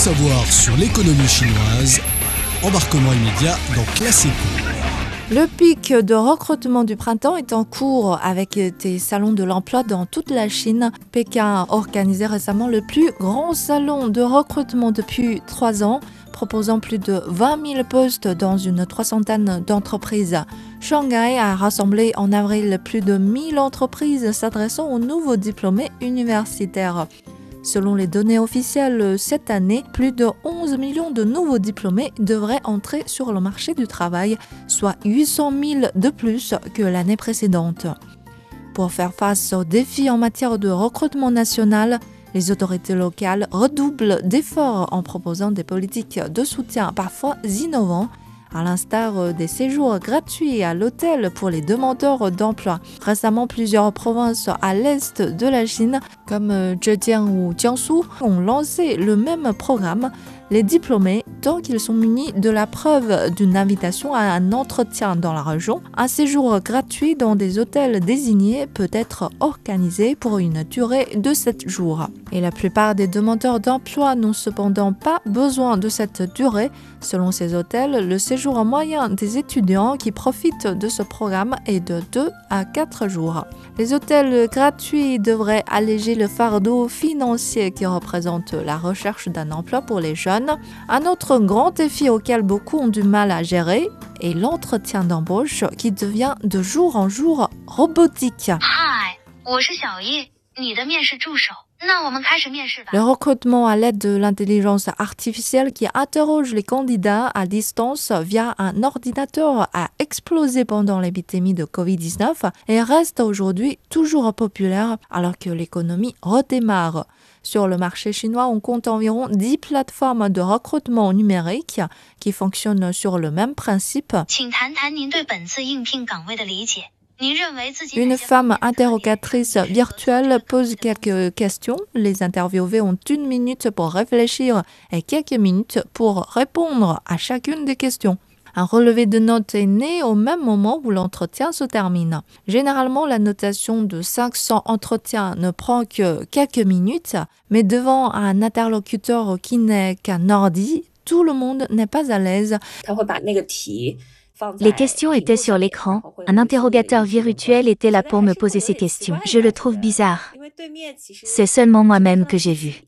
savoir sur l'économie chinoise, embarquement immédiat dans Classe Le pic de recrutement du printemps est en cours avec des salons de l'emploi dans toute la Chine. Pékin a organisé récemment le plus grand salon de recrutement depuis trois ans, proposant plus de 20 000 postes dans une soixantaine d'entreprises. Shanghai a rassemblé en avril plus de 1000 entreprises s'adressant aux nouveaux diplômés universitaires. Selon les données officielles, cette année, plus de 11 millions de nouveaux diplômés devraient entrer sur le marché du travail, soit 800 000 de plus que l'année précédente. Pour faire face aux défis en matière de recrutement national, les autorités locales redoublent d'efforts en proposant des politiques de soutien parfois innovants à l'instar des séjours gratuits à l'hôtel pour les demandeurs d'emploi. Récemment, plusieurs provinces à l'est de la Chine, comme Zhejiang ou Jiangsu, ont lancé le même programme les diplômés, tant qu'ils sont munis de la preuve d'une invitation à un entretien dans la région, un séjour gratuit dans des hôtels désignés peut être organisé pour une durée de 7 jours. Et la plupart des demandeurs d'emploi n'ont cependant pas besoin de cette durée. Selon ces hôtels, le séjour moyen des étudiants qui profitent de ce programme est de 2 à 4 jours. Les hôtels gratuits devraient alléger le fardeau financier qui représente la recherche d'un emploi pour les jeunes un autre grand défi auquel beaucoup ont du mal à gérer est l'entretien d'embauche qui devient de jour en jour robotique. Le recrutement à l'aide de l'intelligence artificielle qui interroge les candidats à distance via un ordinateur a explosé pendant l'épidémie de Covid-19 et reste aujourd'hui toujours populaire alors que l'économie redémarre. Sur le marché chinois, on compte environ 10 plateformes de recrutement numérique qui fonctionnent sur le même principe. Une femme interrogatrice virtuelle pose quelques questions. Les interviewés ont une minute pour réfléchir et quelques minutes pour répondre à chacune des questions. Un relevé de notes est né au même moment où l'entretien se termine. Généralement, la notation de 500 entretiens ne prend que quelques minutes, mais devant un interlocuteur qui n'est qu'un ordi, tout le monde n'est pas à l'aise. Les questions étaient sur l'écran. Un interrogateur virtuel était là pour me poser ces questions. Je le trouve bizarre. C'est seulement moi-même que j'ai vu.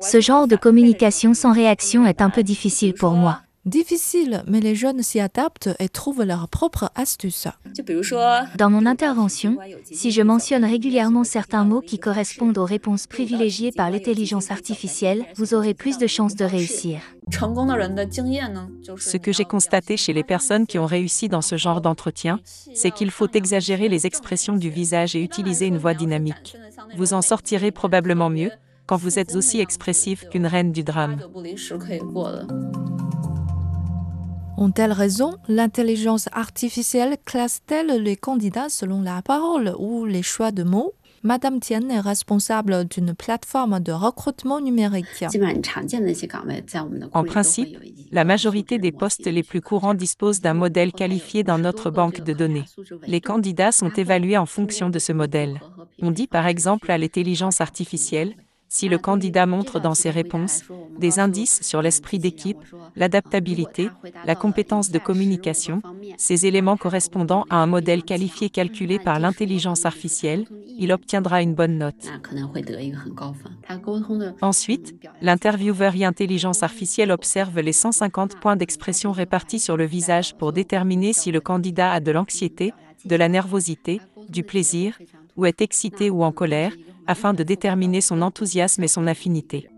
Ce genre de communication sans réaction est un peu difficile pour moi. Difficile, mais les jeunes s'y adaptent et trouvent leur propre astuce. Dans mon intervention, si je mentionne régulièrement certains mots qui correspondent aux réponses privilégiées par l'intelligence artificielle, vous aurez plus de chances de réussir. Ce que j'ai constaté chez les personnes qui ont réussi dans ce genre d'entretien, c'est qu'il faut exagérer les expressions du visage et utiliser une voix dynamique. Vous en sortirez probablement mieux quand vous êtes aussi expressif qu'une reine du drame. Ont-elles raison? L'intelligence artificielle classe-t-elle les candidats selon la parole ou les choix de mots? Madame Tian est responsable d'une plateforme de recrutement numérique. En principe, la majorité des postes les plus courants disposent d'un modèle qualifié dans notre banque de données. Les candidats sont évalués en fonction de ce modèle. On dit par exemple à l'intelligence artificielle, si le candidat montre dans ses réponses des indices sur l'esprit d'équipe, l'adaptabilité, la compétence de communication, ces éléments correspondant à un modèle qualifié calculé par l'intelligence artificielle, il obtiendra une bonne note. Ensuite, l'intervieweur et intelligence artificielle observe les 150 points d'expression répartis sur le visage pour déterminer si le candidat a de l'anxiété, de la nervosité, du plaisir, ou est excité ou en colère, afin de déterminer son enthousiasme et son affinité.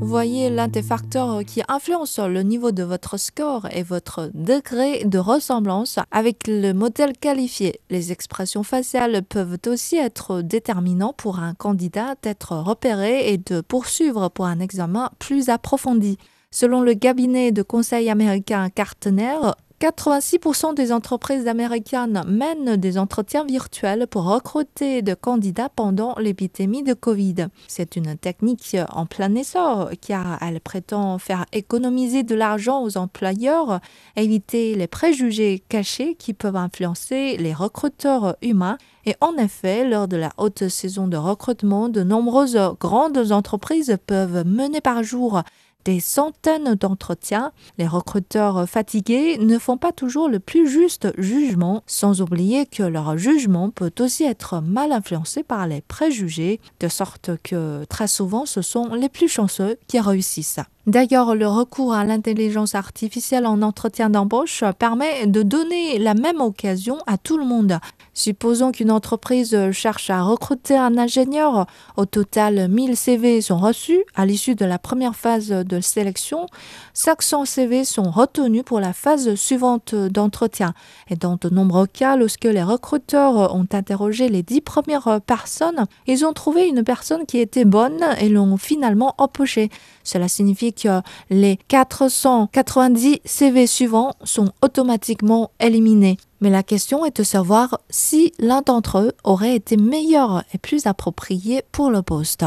Voyez l'un des facteurs qui influencent le niveau de votre score et votre degré de ressemblance avec le modèle qualifié. Les expressions faciales peuvent aussi être déterminants pour un candidat d'être repéré et de poursuivre pour un examen plus approfondi. Selon le cabinet de conseil américain Gartner, 86% des entreprises américaines mènent des entretiens virtuels pour recruter de candidats pendant l'épidémie de Covid. C'est une technique en plein essor car elle prétend faire économiser de l'argent aux employeurs, éviter les préjugés cachés qui peuvent influencer les recruteurs humains et en effet, lors de la haute saison de recrutement, de nombreuses grandes entreprises peuvent mener par jour des centaines d'entretiens. Les recruteurs fatigués ne font pas toujours le plus juste jugement, sans oublier que leur jugement peut aussi être mal influencé par les préjugés, de sorte que très souvent ce sont les plus chanceux qui réussissent. D'ailleurs, le recours à l'intelligence artificielle en entretien d'embauche permet de donner la même occasion à tout le monde. Supposons qu'une entreprise cherche à recruter un ingénieur. Au total, 1000 CV sont reçus à l'issue de la première phase de sélection. 500 CV sont retenus pour la phase suivante d'entretien. Et dans de nombreux cas, lorsque les recruteurs ont interrogé les 10 premières personnes, ils ont trouvé une personne qui était bonne et l'ont finalement embauchée. Cela signifie que les 490 CV suivants sont automatiquement éliminés. Mais la question est de savoir si l'un d'entre eux aurait été meilleur et plus approprié pour le poste.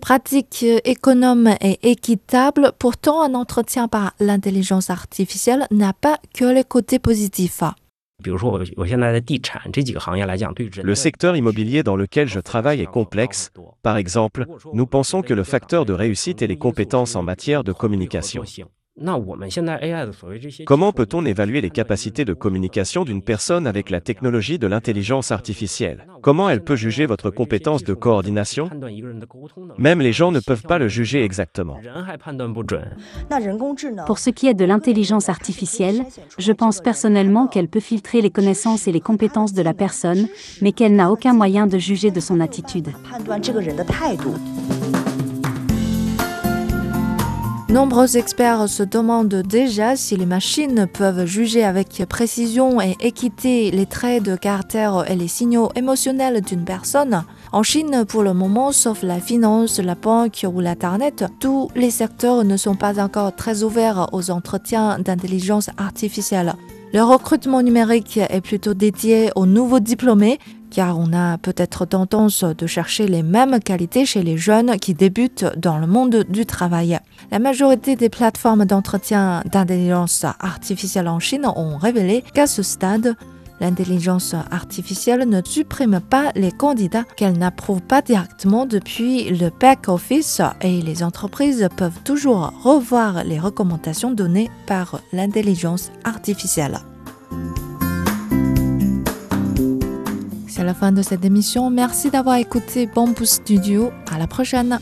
Pratique économe et équitable, pourtant un entretien par l'intelligence artificielle n'a pas que les côtés positifs. Le secteur immobilier dans lequel je travaille est complexe. Par exemple, nous pensons que le facteur de réussite est les compétences en matière de communication. Comment peut-on évaluer les capacités de communication d'une personne avec la technologie de l'intelligence artificielle Comment elle peut juger votre compétence de coordination Même les gens ne peuvent pas le juger exactement. Pour ce qui est de l'intelligence artificielle, je pense personnellement qu'elle peut filtrer les connaissances et les compétences de la personne, mais qu'elle n'a aucun moyen de juger de son attitude. Nombreux experts se demandent déjà si les machines peuvent juger avec précision et équité les traits de caractère et les signaux émotionnels d'une personne. En Chine, pour le moment, sauf la finance, la banque ou l'Internet, tous les secteurs ne sont pas encore très ouverts aux entretiens d'intelligence artificielle. Le recrutement numérique est plutôt dédié aux nouveaux diplômés car on a peut-être tendance de chercher les mêmes qualités chez les jeunes qui débutent dans le monde du travail. La majorité des plateformes d'entretien d'intelligence artificielle en Chine ont révélé qu'à ce stade, L'intelligence artificielle ne supprime pas les candidats qu'elle n'approuve pas directement depuis le back-office et les entreprises peuvent toujours revoir les recommandations données par l'intelligence artificielle. La fin de cette émission. Merci d'avoir écouté Bamboo Studio. À la prochaine.